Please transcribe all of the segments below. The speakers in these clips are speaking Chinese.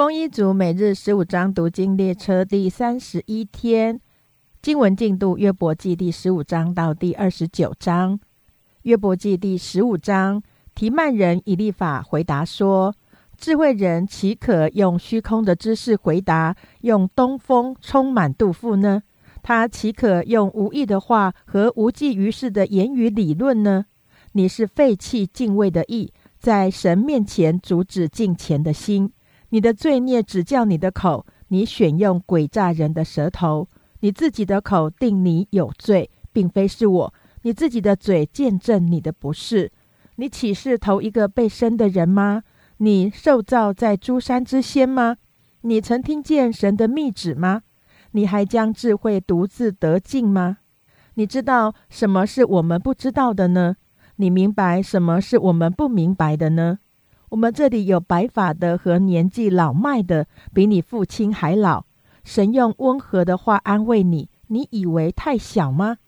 丰一族每日十五章读经列车第三十一天，经文进度约伯记第十五章到第二十九章。约伯记第十五章，提曼人以利法回答说：“智慧人岂可用虚空的知识回答，用东风充满杜甫呢？他岂可用无意的话和无济于事的言语理论呢？你是废弃敬畏的意，在神面前阻止敬虔的心。你的罪孽只叫你的口，你选用诡诈人的舌头，你自己的口定你有罪，并非是我。你自己的嘴见证你的不是。你岂是头一个被生的人吗？你受造在诸山之先吗？你曾听见神的密旨吗？你还将智慧独自得尽吗？你知道什么是我们不知道的呢？你明白什么是我们不明白的呢？我们这里有白发的和年纪老迈的，比你父亲还老。神用温和的话安慰你，你以为太小吗？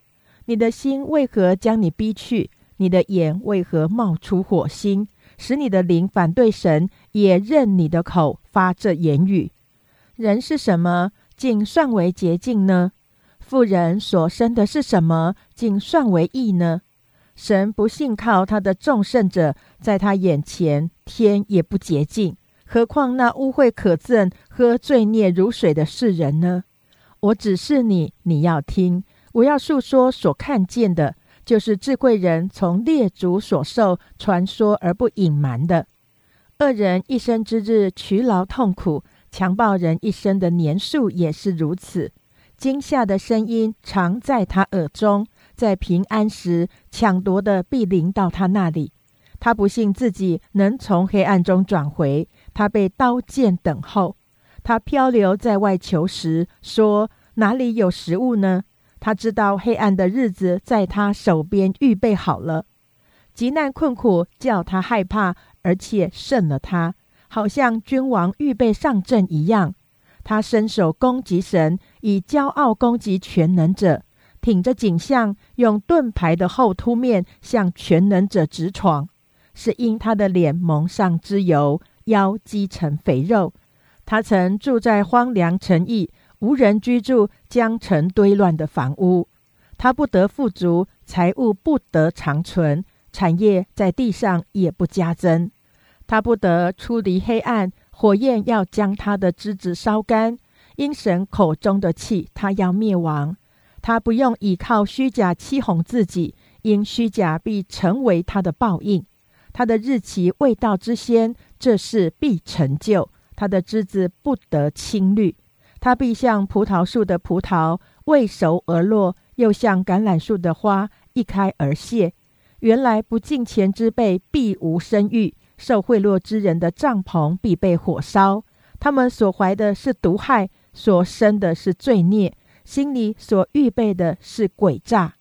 你的心为何将你逼去？你的眼为何冒出火星，使你的灵反对神，也任你的口发这言语？人是什么，竟算为洁净呢？妇人所生的是什么，竟算为义呢？神不信靠他的众圣者，在他眼前，天也不洁净，何况那污秽可憎、喝罪孽如水的世人呢？我指示你，你要听；我要述说所看见的，就是智慧人从列祖所受传说而不隐瞒的。恶人一生之日劬劳痛苦，强暴人一生的年数也是如此。惊吓的声音常在他耳中。在平安时，抢夺的必临到他那里。他不信自己能从黑暗中转回，他被刀剑等候。他漂流在外求食，说：“哪里有食物呢？”他知道黑暗的日子在他手边预备好了。极难困苦叫他害怕，而且胜了他，好像君王预备上阵一样。他伸手攻击神，以骄傲攻击全能者。挺着颈项，用盾牌的后凸面向全能者直闯，是因他的脸蒙上脂油，腰积成肥肉。他曾住在荒凉城邑、无人居住、江城堆乱的房屋。他不得富足，财物不得长存，产业在地上也不加增。他不得出离黑暗，火焰要将他的枝子烧干。因神口中的气，他要灭亡。他不用倚靠虚假欺哄自己，因虚假必成为他的报应。他的日期未到之先，这事必成就。他的枝子不得青绿，他必像葡萄树的葡萄未熟而落，又像橄榄树的花一开而谢。原来不敬虔之辈必无生育，受贿赂之人的帐篷必被火烧。他们所怀的是毒害，所生的是罪孽。心里所预备的是诡诈。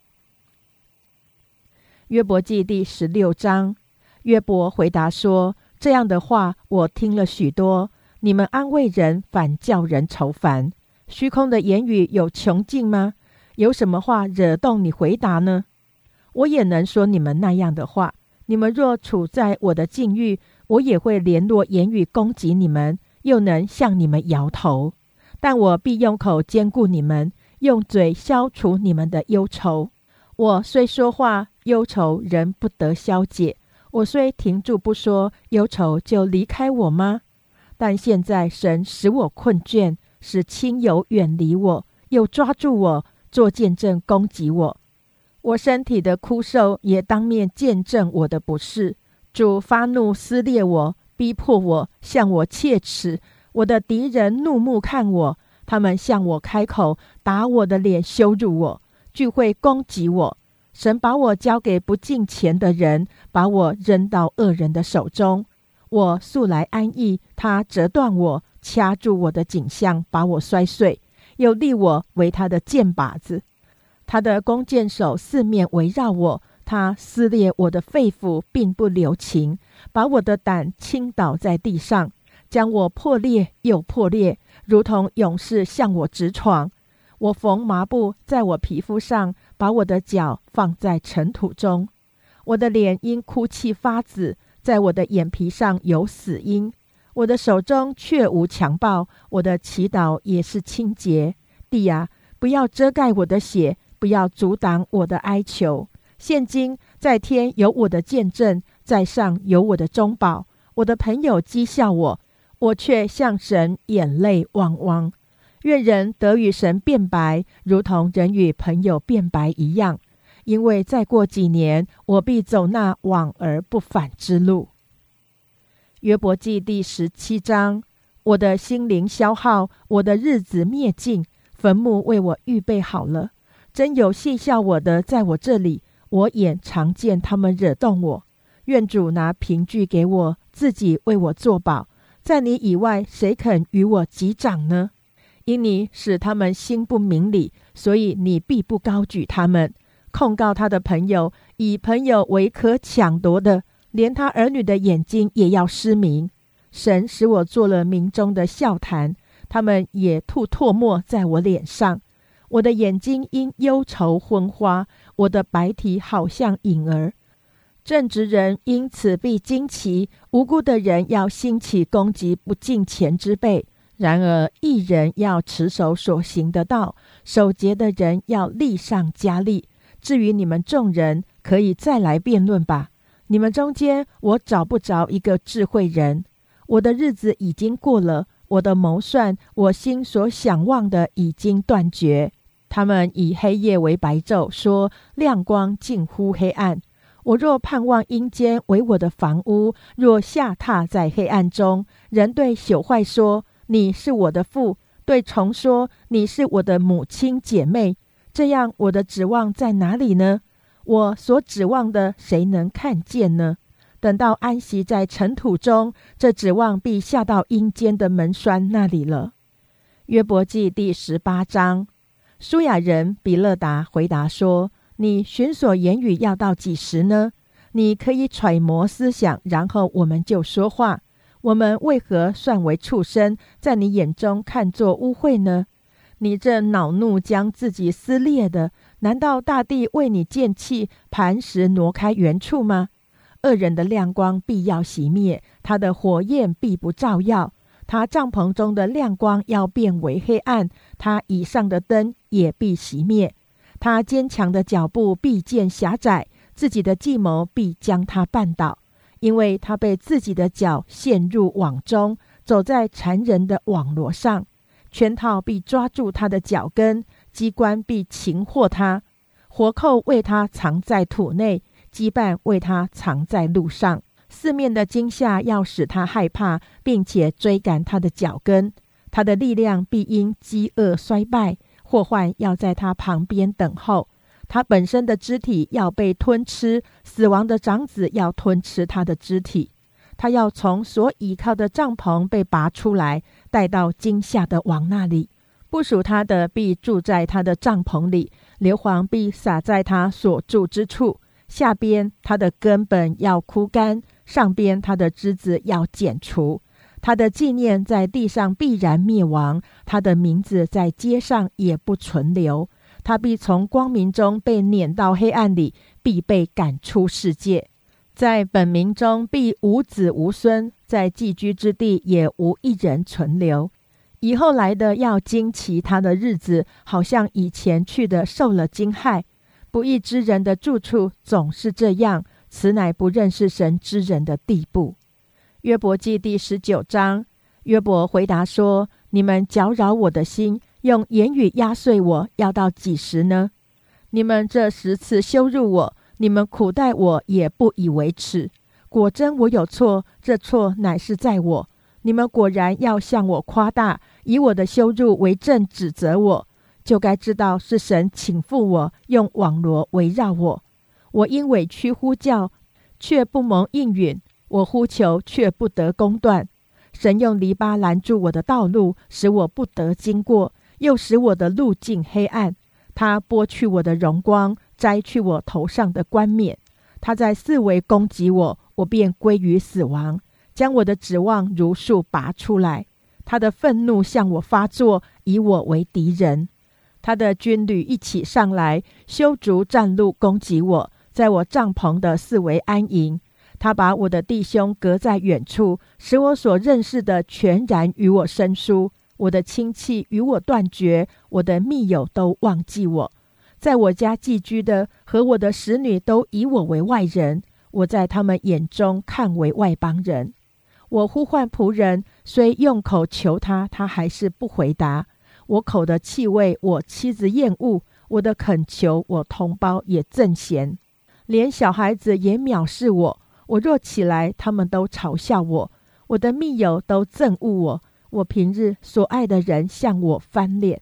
约伯记第十六章，约伯回答说：“这样的话我听了许多。你们安慰人，反叫人愁烦。虚空的言语有穷尽吗？有什么话惹动你回答呢？我也能说你们那样的话。你们若处在我的境遇，我也会联络言语攻击你们，又能向你们摇头。”但我必用口兼顾你们，用嘴消除你们的忧愁。我虽说话，忧愁仍不得消解；我虽停住不说，忧愁就离开我吗？但现在神使我困倦，使亲友远离我，又抓住我做见证攻击我。我身体的枯瘦也当面见证我的不是。主发怒撕裂我，逼迫我，向我切齿。我的敌人怒目看我，他们向我开口，打我的脸，羞辱我，聚会攻击我。神把我交给不敬虔的人，把我扔到恶人的手中。我素来安逸，他折断我，掐住我的颈项，把我摔碎，又立我为他的箭靶子。他的弓箭手四面围绕我，他撕裂我的肺腑，并不留情，把我的胆倾倒在地上。将我破裂又破裂，如同勇士向我直闯。我缝麻布在我皮肤上，把我的脚放在尘土中。我的脸因哭泣发紫，在我的眼皮上有死因。我的手中却无强暴，我的祈祷也是清洁。地呀，不要遮盖我的血，不要阻挡我的哀求。现今在天有我的见证，在上有我的中保。我的朋友讥笑我，我却向神眼泪汪汪。愿人得与神变白，如同人与朋友变白一样。因为再过几年，我必走那往而不返之路。约伯记第十七章：我的心灵消耗，我的日子灭尽，坟墓为我预备好了。真有戏笑我的，在我这里，我眼常见他们惹动我。愿主拿凭据给我，自己为我作保。在你以外，谁肯与我击掌呢？因你使他们心不明理，所以你必不高举他们。控告他的朋友，以朋友为可抢夺的。连他儿女的眼睛也要失明。神使我做了民中的笑谈，他们也吐唾沫在我脸上。我的眼睛因忧愁昏花，我的白体好像影儿。正直人因此必惊奇，无辜的人要兴起攻击不敬钱之辈。然而一人要持守所行的道，守节的人要力上加力。至于你们众人，可以再来辩论吧。你们中间，我找不着一个智慧人。我的日子已经过了，我的谋算，我心所想望的已经断绝。他们以黑夜为白昼，说亮光近乎黑暗。我若盼望阴间为我的房屋，若下榻在黑暗中，人对朽坏说：“你是我的父。”对虫说：“你是我的母亲姐妹。”这样，我的指望在哪里呢？我所指望的，谁能看见呢？等到安息在尘土中，这指望必下到阴间的门栓那里了。约伯记第十八章，舒雅人比勒达回答说：“你寻所言语要到几时呢？你可以揣摩思想，然后我们就说话。我们为何算为畜生，在你眼中看作污秽呢？你这恼怒将自己撕裂的。”难道大地为你见气，磐石挪开原处吗？恶人的亮光必要熄灭，他的火焰必不照耀，他帐篷中的亮光要变为黑暗，他以上的灯也必熄灭。他坚强的脚步必见狭窄，自己的计谋必将他绊倒，因为他被自己的脚陷入网中，走在缠人的网罗上，圈套必抓住他的脚跟。机关必擒获他，活扣为他藏在土内，羁绊为他藏在路上。四面的惊吓要使他害怕，并且追赶他的脚跟。他的力量必因饥饿衰败，祸患要在他旁边等候。他本身的肢体要被吞吃，死亡的长子要吞吃他的肢体。他要从所倚靠的帐篷被拔出来，带到惊吓的王那里。不属他的必住在他的帐篷里，硫磺必洒在他所住之处。下边他的根本要枯干，上边他的枝子要剪除。他的纪念在地上必然灭亡，他的名字在街上也不存留。他必从光明中被撵到黑暗里，必被赶出世界。在本名中必无子无孙，在寄居之地也无一人存留。以后来的要惊奇他的日子，好像以前去的受了惊骇。不义之人的住处总是这样，此乃不认识神之人的地步。约伯记第十九章，约伯回答说：“你们搅扰我的心，用言语压碎我，要到几时呢？你们这十次羞辱我，你们苦待我，也不以为耻。果真我有错，这错乃是在我。你们果然要向我夸大。”以我的羞辱为证，指责我，就该知道是神请负我，用网罗围绕我。我因委屈呼叫，却不蒙应允；我呼求，却不得公断。神用篱笆拦住我的道路，使我不得经过，又使我的路径黑暗。他剥去我的荣光，摘去我头上的冠冕。他在四围攻击我，我便归于死亡，将我的指望如数拔出来。他的愤怒向我发作，以我为敌人。他的军旅一起上来，修筑战路攻击我，在我帐篷的四围安营。他把我的弟兄隔在远处，使我所认识的全然与我生疏。我的亲戚与我断绝，我的密友都忘记我。在我家寄居的和我的使女都以我为外人，我在他们眼中看为外邦人。我呼唤仆人，虽用口求他，他还是不回答。我口的气味，我妻子厌恶；我的恳求，我同胞也憎嫌。连小孩子也藐视我。我若起来，他们都嘲笑我；我的密友都憎恶我。我平日所爱的人向我翻脸。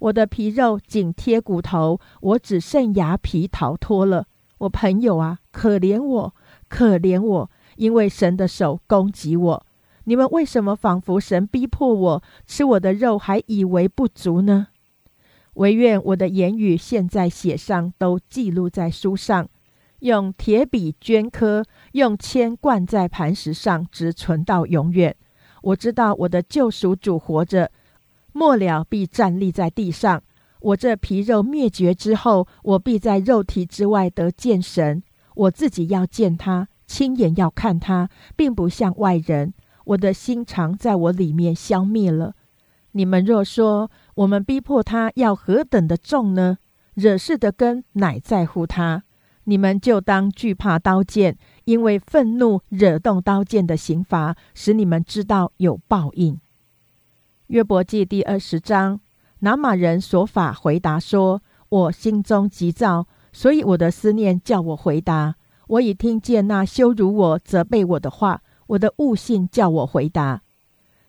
我的皮肉紧贴骨头，我只剩牙皮逃脱了。我朋友啊，可怜我，可怜我！因为神的手攻击我，你们为什么仿佛神逼迫我吃我的肉，还以为不足呢？唯愿我的言语现在写上，都记录在书上，用铁笔镌刻，用铅灌在磐石上，直存到永远。我知道我的救赎主活着，末了必站立在地上。我这皮肉灭绝之后，我必在肉体之外得见神。我自己要见他。亲眼要看他，并不像外人。我的心肠在我里面消灭了。你们若说我们逼迫他要何等的重呢？惹事的根乃在乎他。你们就当惧怕刀剑，因为愤怒惹动刀剑的刑罚，使你们知道有报应。约伯记第二十章，拿马人所法回答说：“我心中急躁，所以我的思念叫我回答。”我已听见那羞辱我、责备我的话，我的悟性叫我回答。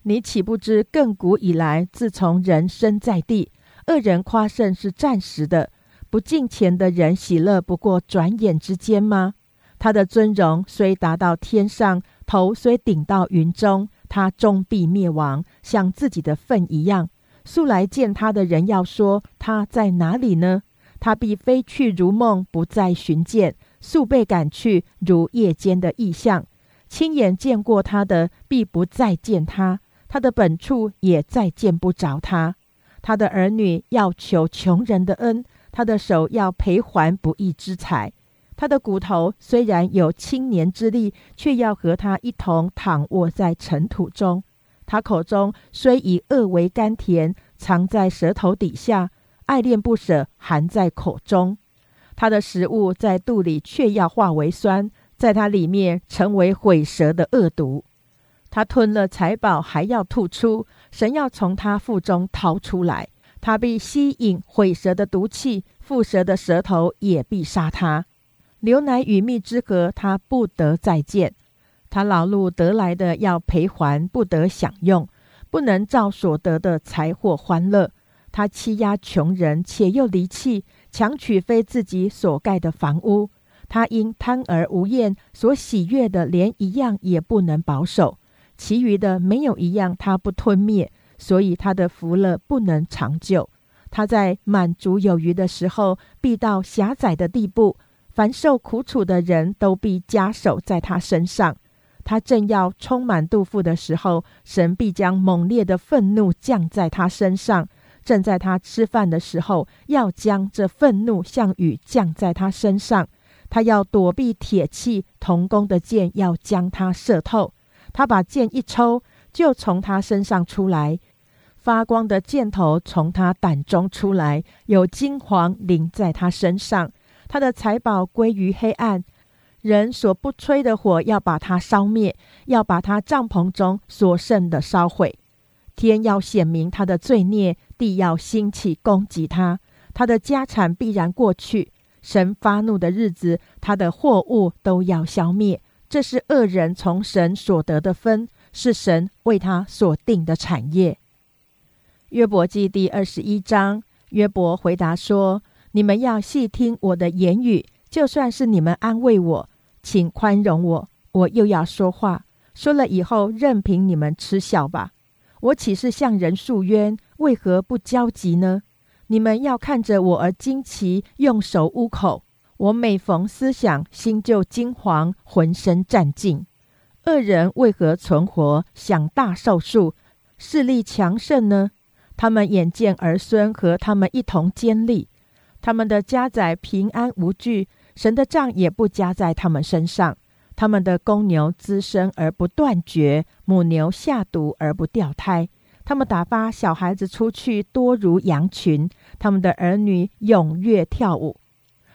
你岂不知亘古以来，自从人生在地，恶人夸胜是暂时的；不敬虔的人喜乐不过转眼之间吗？他的尊荣虽达到天上，头虽顶到云中，他终必灭亡，像自己的粪一样。素来见他的人要说他在哪里呢？他必飞去如梦，不再寻见。速被赶去，如夜间的异象。亲眼见过他的，必不再见他；他的本处也再见不着他。他的儿女要求穷人的恩，他的手要赔还不义之财。他的骨头虽然有青年之力，却要和他一同躺卧在尘土中。他口中虽以恶为甘甜，藏在舌头底下，爱恋不舍，含在口中。他的食物在肚里却要化为酸，在他里面成为毁蛇的恶毒。他吞了财宝还要吐出，神要从他腹中掏出来。他必吸引毁蛇的毒气，蝮蛇的舌头也必杀他。牛奶与蜜之河，他不得再见。他劳碌得来的要赔还，不得享用，不能照所得的财货欢乐。他欺压穷人，且又离弃。强取非自己所盖的房屋，他因贪而无厌，所喜悦的连一样也不能保守，其余的没有一样他不吞灭，所以他的福乐不能长久。他在满足有余的时候，必到狭窄的地步；凡受苦楚的人都必加手在他身上。他正要充满肚腹的时候，神必将猛烈的愤怒降在他身上。正在他吃饭的时候，要将这愤怒像雨降在他身上。他要躲避铁器，铜弓的箭要将他射透。他把箭一抽，就从他身上出来，发光的箭头从他胆中出来，有金黄淋在他身上。他的财宝归于黑暗，人所不吹的火要把他烧灭，要把他帐篷中所剩的烧毁。天要显明他的罪孽。地要兴起攻击他，他的家产必然过去。神发怒的日子，他的货物都要消灭。这是恶人从神所得的分，是神为他所定的产业。约伯记第二十一章，约伯回答说：“你们要细听我的言语，就算是你们安慰我，请宽容我。我又要说话，说了以后，任凭你们嗤笑吧。我岂是向人诉冤？”为何不焦急呢？你们要看着我而惊奇，用手捂口。我每逢思想，心就惊惶，浑身战尽。恶人为何存活，享大寿数，势力强盛呢？他们眼见儿孙和他们一同坚立，他们的家宅平安无惧，神的杖也不加在他们身上。他们的公牛滋生而不断绝，母牛下犊而不掉胎。他们打发小孩子出去，多如羊群；他们的儿女踊跃跳舞，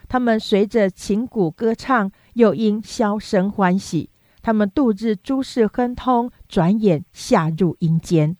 他们随着琴鼓歌唱，又因箫声欢喜。他们度日诸事亨通，转眼下入阴间。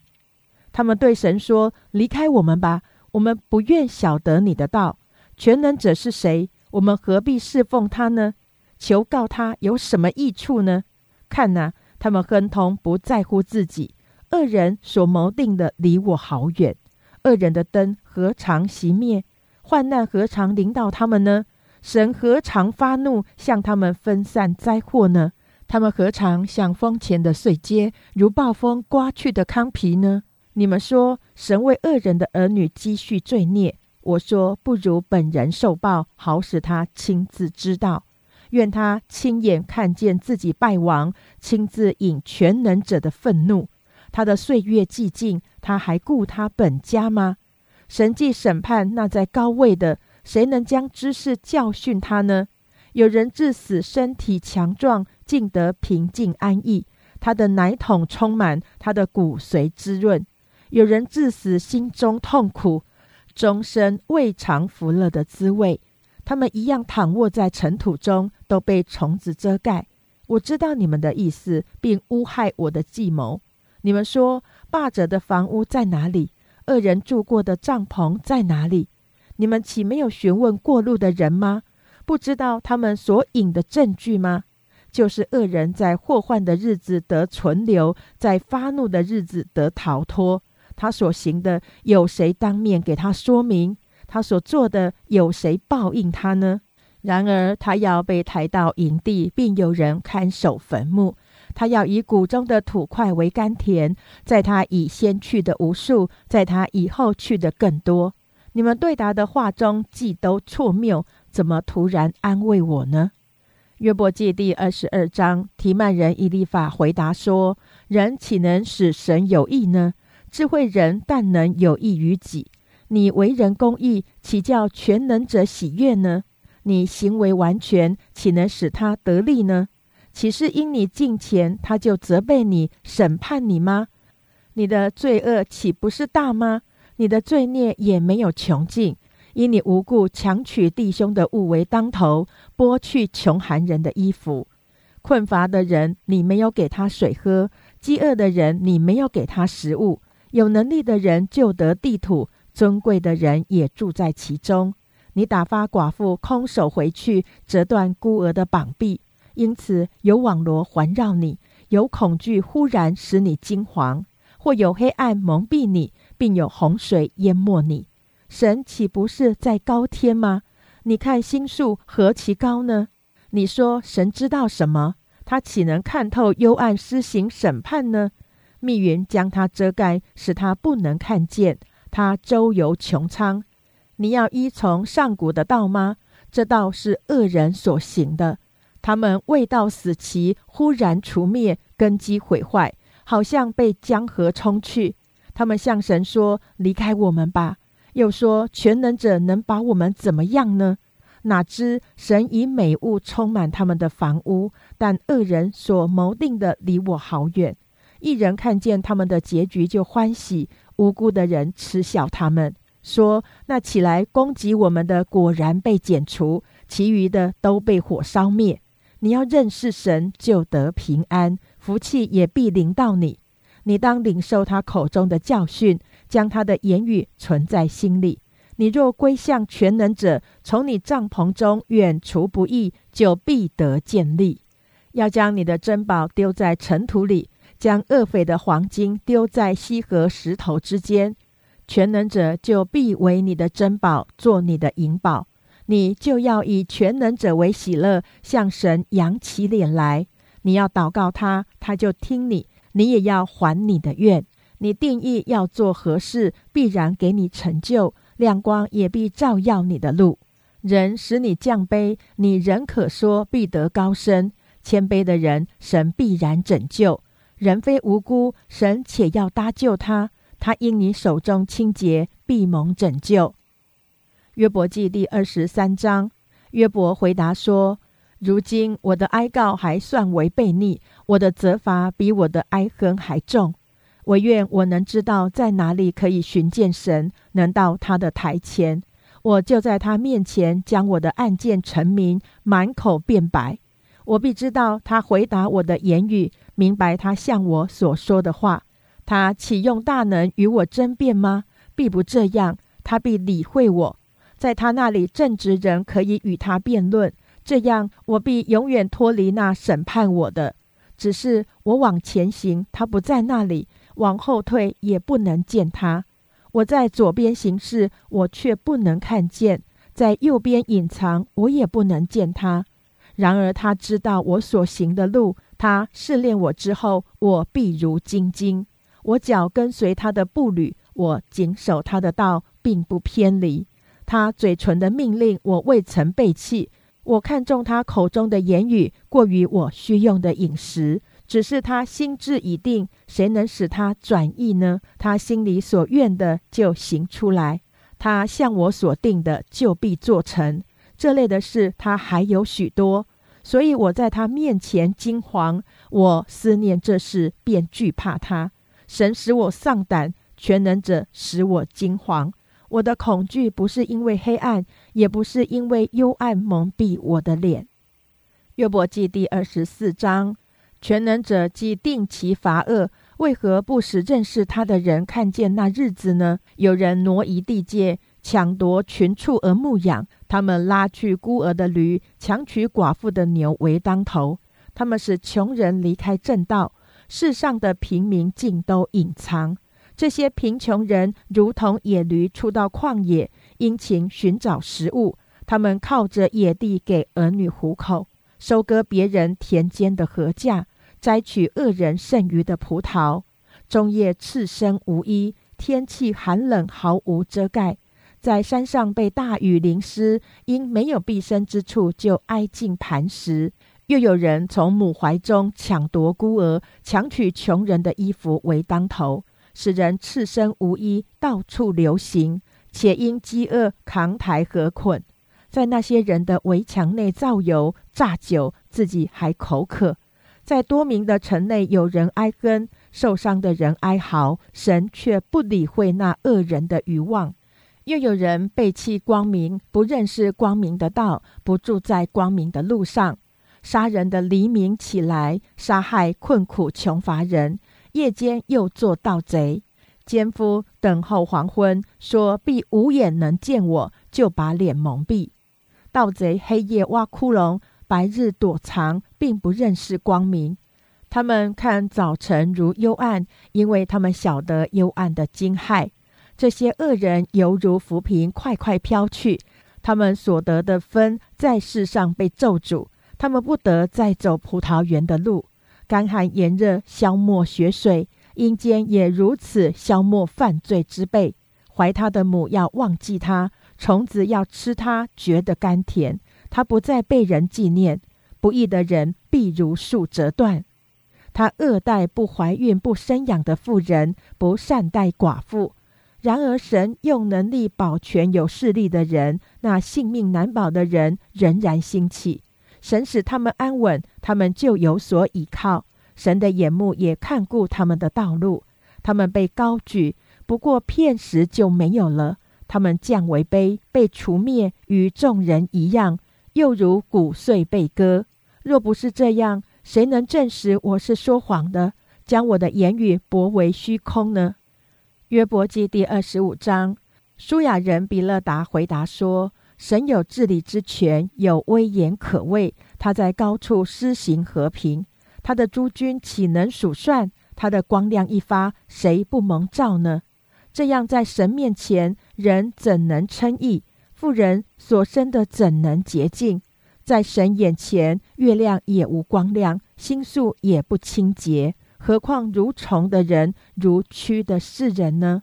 他们对神说：“离开我们吧，我们不愿晓得你的道。全能者是谁？我们何必侍奉他呢？求告他有什么益处呢？看呐，他们亨通，不在乎自己。恶人所谋定的离我好远。恶人的灯何尝熄灭？患难何尝临到他们呢？神何尝发怒，向他们分散灾祸呢？他们何尝像风前的碎秸，如暴风刮去的糠皮呢？”你们说神为恶人的儿女积蓄罪孽，我说不如本人受报，好使他亲自知道。愿他亲眼看见自己败亡，亲自引全能者的愤怒。他的岁月寂静，他还顾他本家吗？神既审判那在高位的，谁能将知识教训他呢？有人致死，身体强壮，竟得平静安逸。他的奶桶充满，他的骨髓滋润。有人致死，心中痛苦，终身未尝福乐的滋味。他们一样躺卧在尘土中，都被虫子遮盖。我知道你们的意思，并诬害我的计谋。你们说霸者的房屋在哪里？恶人住过的帐篷在哪里？你们岂没有询问过路的人吗？不知道他们所引的证据吗？就是恶人在祸患的日子得存留，在发怒的日子得逃脱。他所行的，有谁当面给他说明？他所做的，有谁报应他呢？然而，他要被抬到营地，并有人看守坟墓。他要以谷中的土块为甘甜，在他以先去的无数，在他以后去的更多。你们对答的话中，既都错谬，怎么突然安慰我呢？约伯记第二十二章，提曼人以利法回答说：“人岂能使神有益呢？”智慧人但能有益于己，你为人公义，岂叫全能者喜悦呢？你行为完全，岂能使他得利呢？岂是因你敬虔，他就责备你、审判你吗？你的罪恶岂不是大吗？你的罪孽也没有穷尽，因你无故强取弟兄的物为当头，剥去穷寒人的衣服，困乏的人你没有给他水喝，饥饿的人你没有给他食物。有能力的人就得地土，尊贵的人也住在其中。你打发寡妇空手回去，折断孤儿的膀臂，因此有网罗环绕你，有恐惧忽然使你惊惶，或有黑暗蒙蔽你，并有洪水淹没你。神岂不是在高天吗？你看星宿何其高呢？你说神知道什么？他岂能看透幽暗，施行审判呢？密云将它遮盖，使它不能看见。它周游穹苍。你要依从上古的道吗？这道是恶人所行的。他们未到死期，忽然除灭，根基毁坏，好像被江河冲去。他们向神说：“离开我们吧。”又说：“全能者能把我们怎么样呢？”哪知神以美物充满他们的房屋，但恶人所谋定的离我好远。一人看见他们的结局就欢喜，无辜的人嗤笑他们，说：“那起来攻击我们的果然被剪除，其余的都被火烧灭。”你要认识神，就得平安，福气也必临到你。你当领受他口中的教训，将他的言语存在心里。你若归向全能者，从你帐篷中远除不义，就必得建立。要将你的珍宝丢在尘土里。将恶匪的黄金丢在溪河石头之间，全能者就必为你的珍宝，做你的银宝。你就要以全能者为喜乐，向神扬起脸来。你要祷告他，他就听你；你也要还你的愿。你定义要做何事，必然给你成就。亮光也必照耀你的路。人使你降卑，你仍可说必得高升。谦卑的人，神必然拯救。人非无辜，神且要搭救他。他因你手中清洁，必蒙拯救。约伯记第二十三章，约伯回答说：“如今我的哀告还算违背逆，我的责罚比我的哀恨还重。唯愿我能知道在哪里可以寻见神，能到他的台前，我就在他面前将我的案件陈明，满口辩白。我必知道他回答我的言语，明白他向我所说的话。他启用大能与我争辩吗？必不这样。他必理会我，在他那里正直人可以与他辩论。这样，我必永远脱离那审判我的。只是我往前行，他不在那里。往后退也不能见他，我在左边行事，我却不能看见；在右边隐藏，我也不能见他。然而他知道我所行的路，他试炼我之后，我必如精金。我脚跟随他的步履，我谨守他的道，并不偏离。他嘴唇的命令，我未曾背弃。我看中他口中的言语，过于我需用的饮食。只是他心志已定，谁能使他转意呢？他心里所愿的就行出来，他向我所定的就必做成。这类的事他还有许多，所以我在他面前惊惶，我思念这事便惧怕他。神使我丧胆，全能者使我惊惶。我的恐惧不是因为黑暗，也不是因为幽暗蒙蔽我的脸。约伯记第二十四章。全能者既定其罚恶，为何不使认识他的人看见那日子呢？有人挪移地界，抢夺群畜而牧养；他们拉去孤儿的驴，强取寡妇的牛为当头。他们使穷人离开正道，世上的平民尽都隐藏。这些贫穷人如同野驴出到旷野，殷勤寻找食物。他们靠着野地给儿女糊口，收割别人田间的禾稼。摘取恶人剩余的葡萄，中夜赤身无衣，天气寒冷，毫无遮盖。在山上被大雨淋湿，因没有避身之处，就挨近磐石。又有人从母怀中抢夺孤儿，抢取穷人的衣服为当头，使人赤身无衣，到处流行，且因饥饿扛抬和捆，在那些人的围墙内造油榨酒，自己还口渴。在多名的城内，有人哀哼，受伤的人哀嚎，神却不理会那恶人的欲望；又有人背弃光明，不认识光明的道，不住在光明的路上，杀人的黎明起来，杀害困苦穷乏人；夜间又做盗贼，奸夫等候黄昏，说必无眼能见我，就把脸蒙蔽。盗贼黑夜挖窟窿。白日躲藏，并不认识光明。他们看早晨如幽暗，因为他们晓得幽暗的惊骇。这些恶人犹如浮萍，快快飘去。他们所得的分在世上被咒诅，他们不得再走葡萄园的路。干旱炎热消磨血水，阴间也如此消磨犯罪之辈。怀他的母要忘记他，虫子要吃他，觉得甘甜。他不再被人纪念，不义的人必如树折断。他恶待不怀孕、不生养的妇人，不善待寡妇。然而神用能力保全有势力的人，那性命难保的人仍然兴起。神使他们安稳，他们就有所倚靠。神的眼目也看顾他们的道路。他们被高举，不过片时就没有了。他们降为卑，被除灭，与众人一样。又如骨碎被割，若不是这样，谁能证实我是说谎的，将我的言语驳为虚空呢？约伯记第二十五章，舒雅人比勒达回答说：“神有治理之权，有威严可畏，他在高处施行和平，他的诸军岂能数算？他的光亮一发，谁不蒙照呢？这样在神面前，人怎能称义？”富人所生的怎能洁净？在神眼前，月亮也无光亮，星宿也不清洁。何况如虫的人，如蛆的世人呢？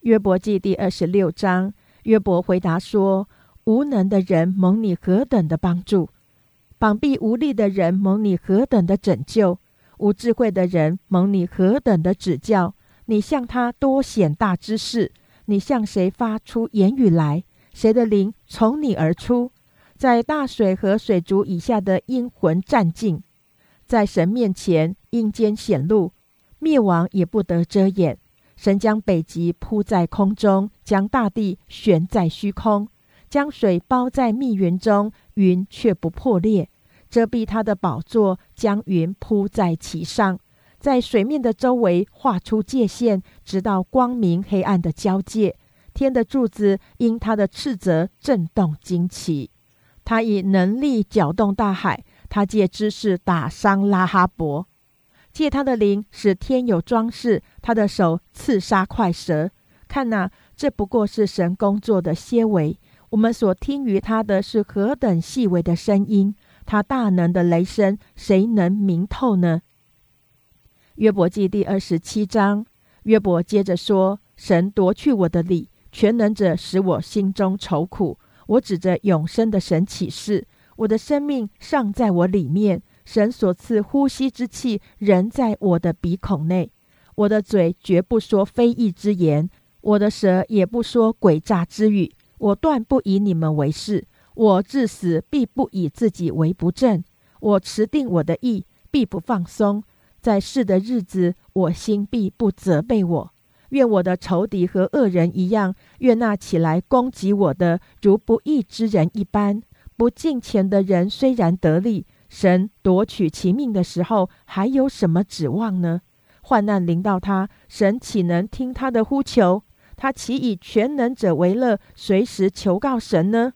约伯记第二十六章，约伯回答说：“无能的人蒙你何等的帮助，膀臂无力的人蒙你何等的拯救，无智慧的人蒙你何等的指教。你向他多显大之事，你向谁发出言语来？”谁的灵从你而出？在大水和水族以下的阴魂战尽，在神面前阴间显露，灭亡也不得遮掩。神将北极铺在空中，将大地悬在虚空，将水包在密云中，云却不破裂，遮蔽他的宝座，将云铺在其上，在水面的周围画出界限，直到光明黑暗的交界。天的柱子因他的斥责震动惊奇。他以能力搅动大海，他借知识打伤拉哈伯，借他的灵使天有装饰，他的手刺杀快蛇。看呐，这不过是神工作的些微。我们所听于他的是何等细微的声音，他大能的雷声，谁能明透呢？约伯记第二十七章，约伯接着说：“神夺去我的理，全能者使我心中愁苦。”我指着永生的神起誓，我的生命尚在我里面，神所赐呼吸之气仍在我的鼻孔内。我的嘴绝不说非义之言，我的舌也不说诡诈之语。我断不以你们为是，我至死必不以自己为不正。我持定我的意，必不放松。在世的日子，我心必不责备我。愿我的仇敌和恶人一样，愿那起来攻击我的如不义之人一般。不敬虔的人虽然得利，神夺取其命的时候，还有什么指望呢？患难临到他，神岂能听他的呼求？他岂以全能者为乐，随时求告神呢？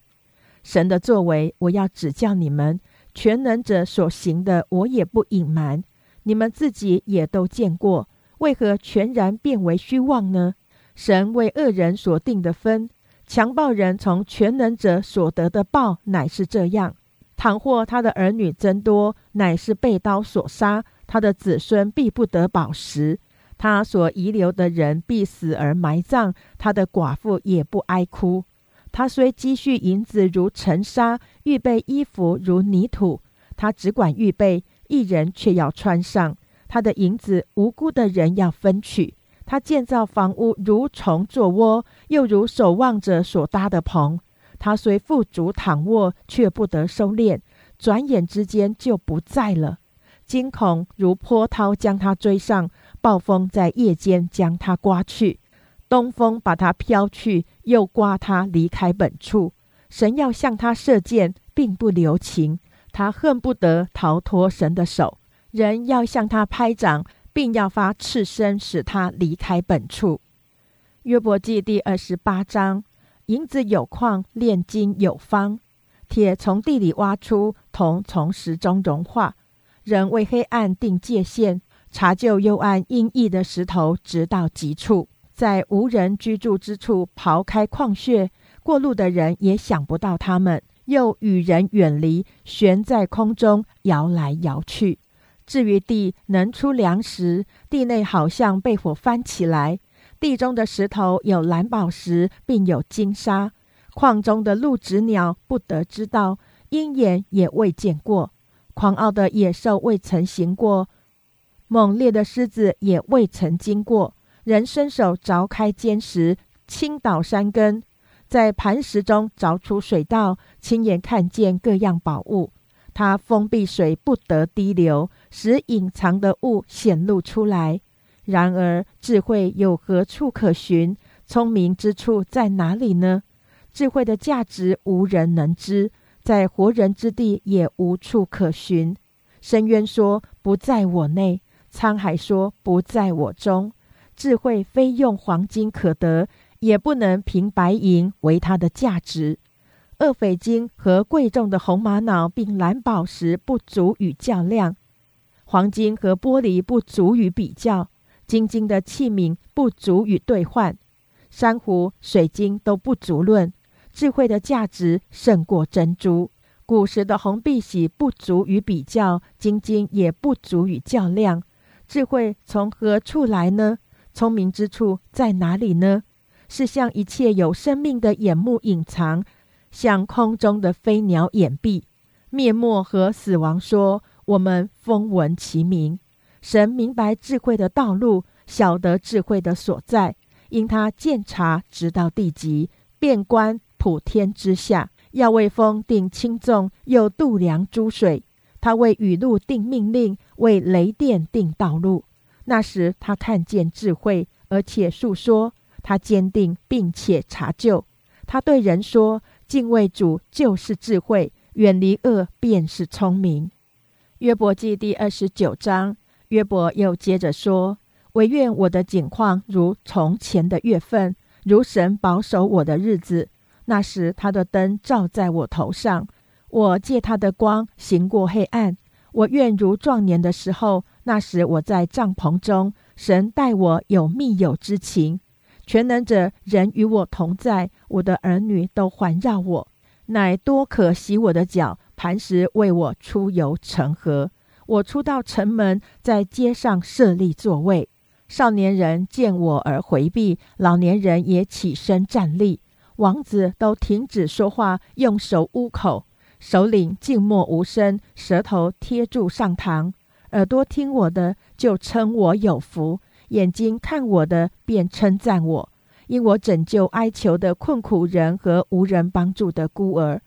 神的作为，我要指教你们；全能者所行的，我也不隐瞒。你们自己也都见过。为何全然变为虚妄呢？神为恶人所定的分，强暴人从全能者所得的报，乃是这样：倘或他的儿女增多，乃是被刀所杀，他的子孙必不得饱食；他所遗留的人必死而埋葬，他的寡妇也不哀哭。他虽积蓄银子如尘沙，预备衣服如泥土，他只管预备，一人却要穿上。他的银子，无辜的人要分取；他建造房屋，如虫做窝，又如守望者所搭的棚。他虽富足躺卧，却不得收敛，转眼之间就不在了。惊恐如波涛将他追上，暴风在夜间将他刮去，东风把他飘去，又刮他离开本处。神要向他射箭，并不留情，他恨不得逃脱神的手。人要向他拍掌，并要发赤身，使他离开本处。约伯记第二十八章：银子有矿，炼金有方，铁从地里挖出，铜从石中融化。人为黑暗定界限，查究幽暗阴翳的石头，直到极处，在无人居住之处刨开矿穴，过路的人也想不到他们，又与人远离，悬在空中，摇来摇去。至于地能出粮食，地内好像被火翻起来。地中的石头有蓝宝石，并有金沙。矿中的鹿子鸟不得知道，鹰眼也未见过。狂傲的野兽未曾行过，猛烈的狮子也未曾经过。人伸手凿开坚石，倾倒山根，在磐石中凿出水道，亲眼看见各样宝物。他封闭水不得滴流，使隐藏的物显露出来。然而智慧有何处可寻？聪明之处在哪里呢？智慧的价值无人能知，在活人之地也无处可寻。深渊说不在我内，沧海说不在我中。智慧非用黄金可得，也不能凭白银为它的价值。二匪金和贵重的红玛瑙并蓝宝石不足与较量，黄金和玻璃不足与比较，金晶的器皿不足与兑换，珊瑚、水晶都不足论。智慧的价值胜过珍珠，古时的红碧玺不足与比较，金晶也不足与较量。智慧从何处来呢？聪明之处在哪里呢？是向一切有生命的眼目隐藏。向空中的飞鸟掩蔽，灭没和死亡说：“我们风闻其名。”神明白智慧的道路，晓得智慧的所在，因他鉴察直到地极，遍观普天之下，要为风定轻重，又度量诸水。他为雨露定命令，为雷电定道路。那时他看见智慧，而且述说。他坚定并且查究。他对人说：“敬畏主就是智慧，远离恶便是聪明。”约伯记第二十九章，约伯又接着说：“唯愿我的景况如从前的月份，如神保守我的日子。那时他的灯照在我头上。”我借他的光行过黑暗，我愿如壮年的时候，那时我在帐篷中，神待我有密友之情，全能者人与我同在，我的儿女都环绕我，乃多可洗我的脚，磐石为我出游成河。我出到城门，在街上设立座位，少年人见我而回避，老年人也起身站立，王子都停止说话，用手捂口。首领静默无声，舌头贴住上膛，耳朵听我的就称我有福，眼睛看我的便称赞我，因我拯救哀求的困苦人和无人帮助的孤儿，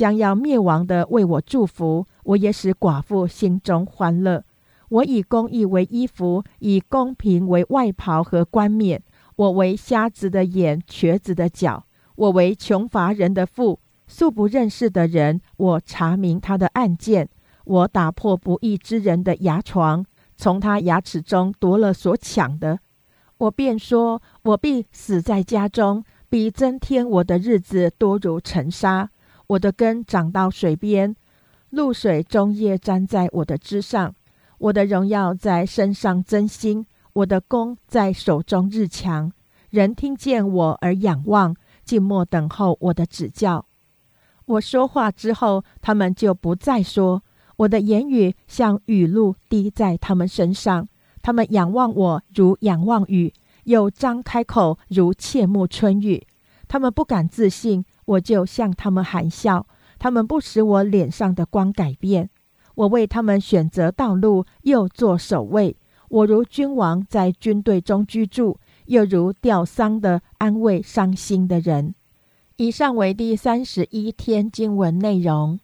将要灭亡的为我祝福，我也使寡妇心中欢乐。我以公义为衣服，以公平为外袍和冠冕。我为瞎子的眼，瘸子的脚，我为穷乏人的父。素不认识的人，我查明他的案件；我打破不义之人的牙床，从他牙齿中夺了所抢的。我便说：我必死在家中，比增添我的日子多如尘沙。我的根长到水边，露水终夜粘在我的枝上。我的荣耀在身上增新，我的功在手中日强。人听见我而仰望，静默等候我的指教。我说话之后，他们就不再说。我的言语像雨露滴在他们身上，他们仰望我如仰望雨，又张开口如切慕春雨。他们不敢自信，我就向他们含笑。他们不使我脸上的光改变。我为他们选择道路，又做守卫。我如君王在军队中居住，又如吊丧的安慰伤心的人。以上为第三十一天经文内容。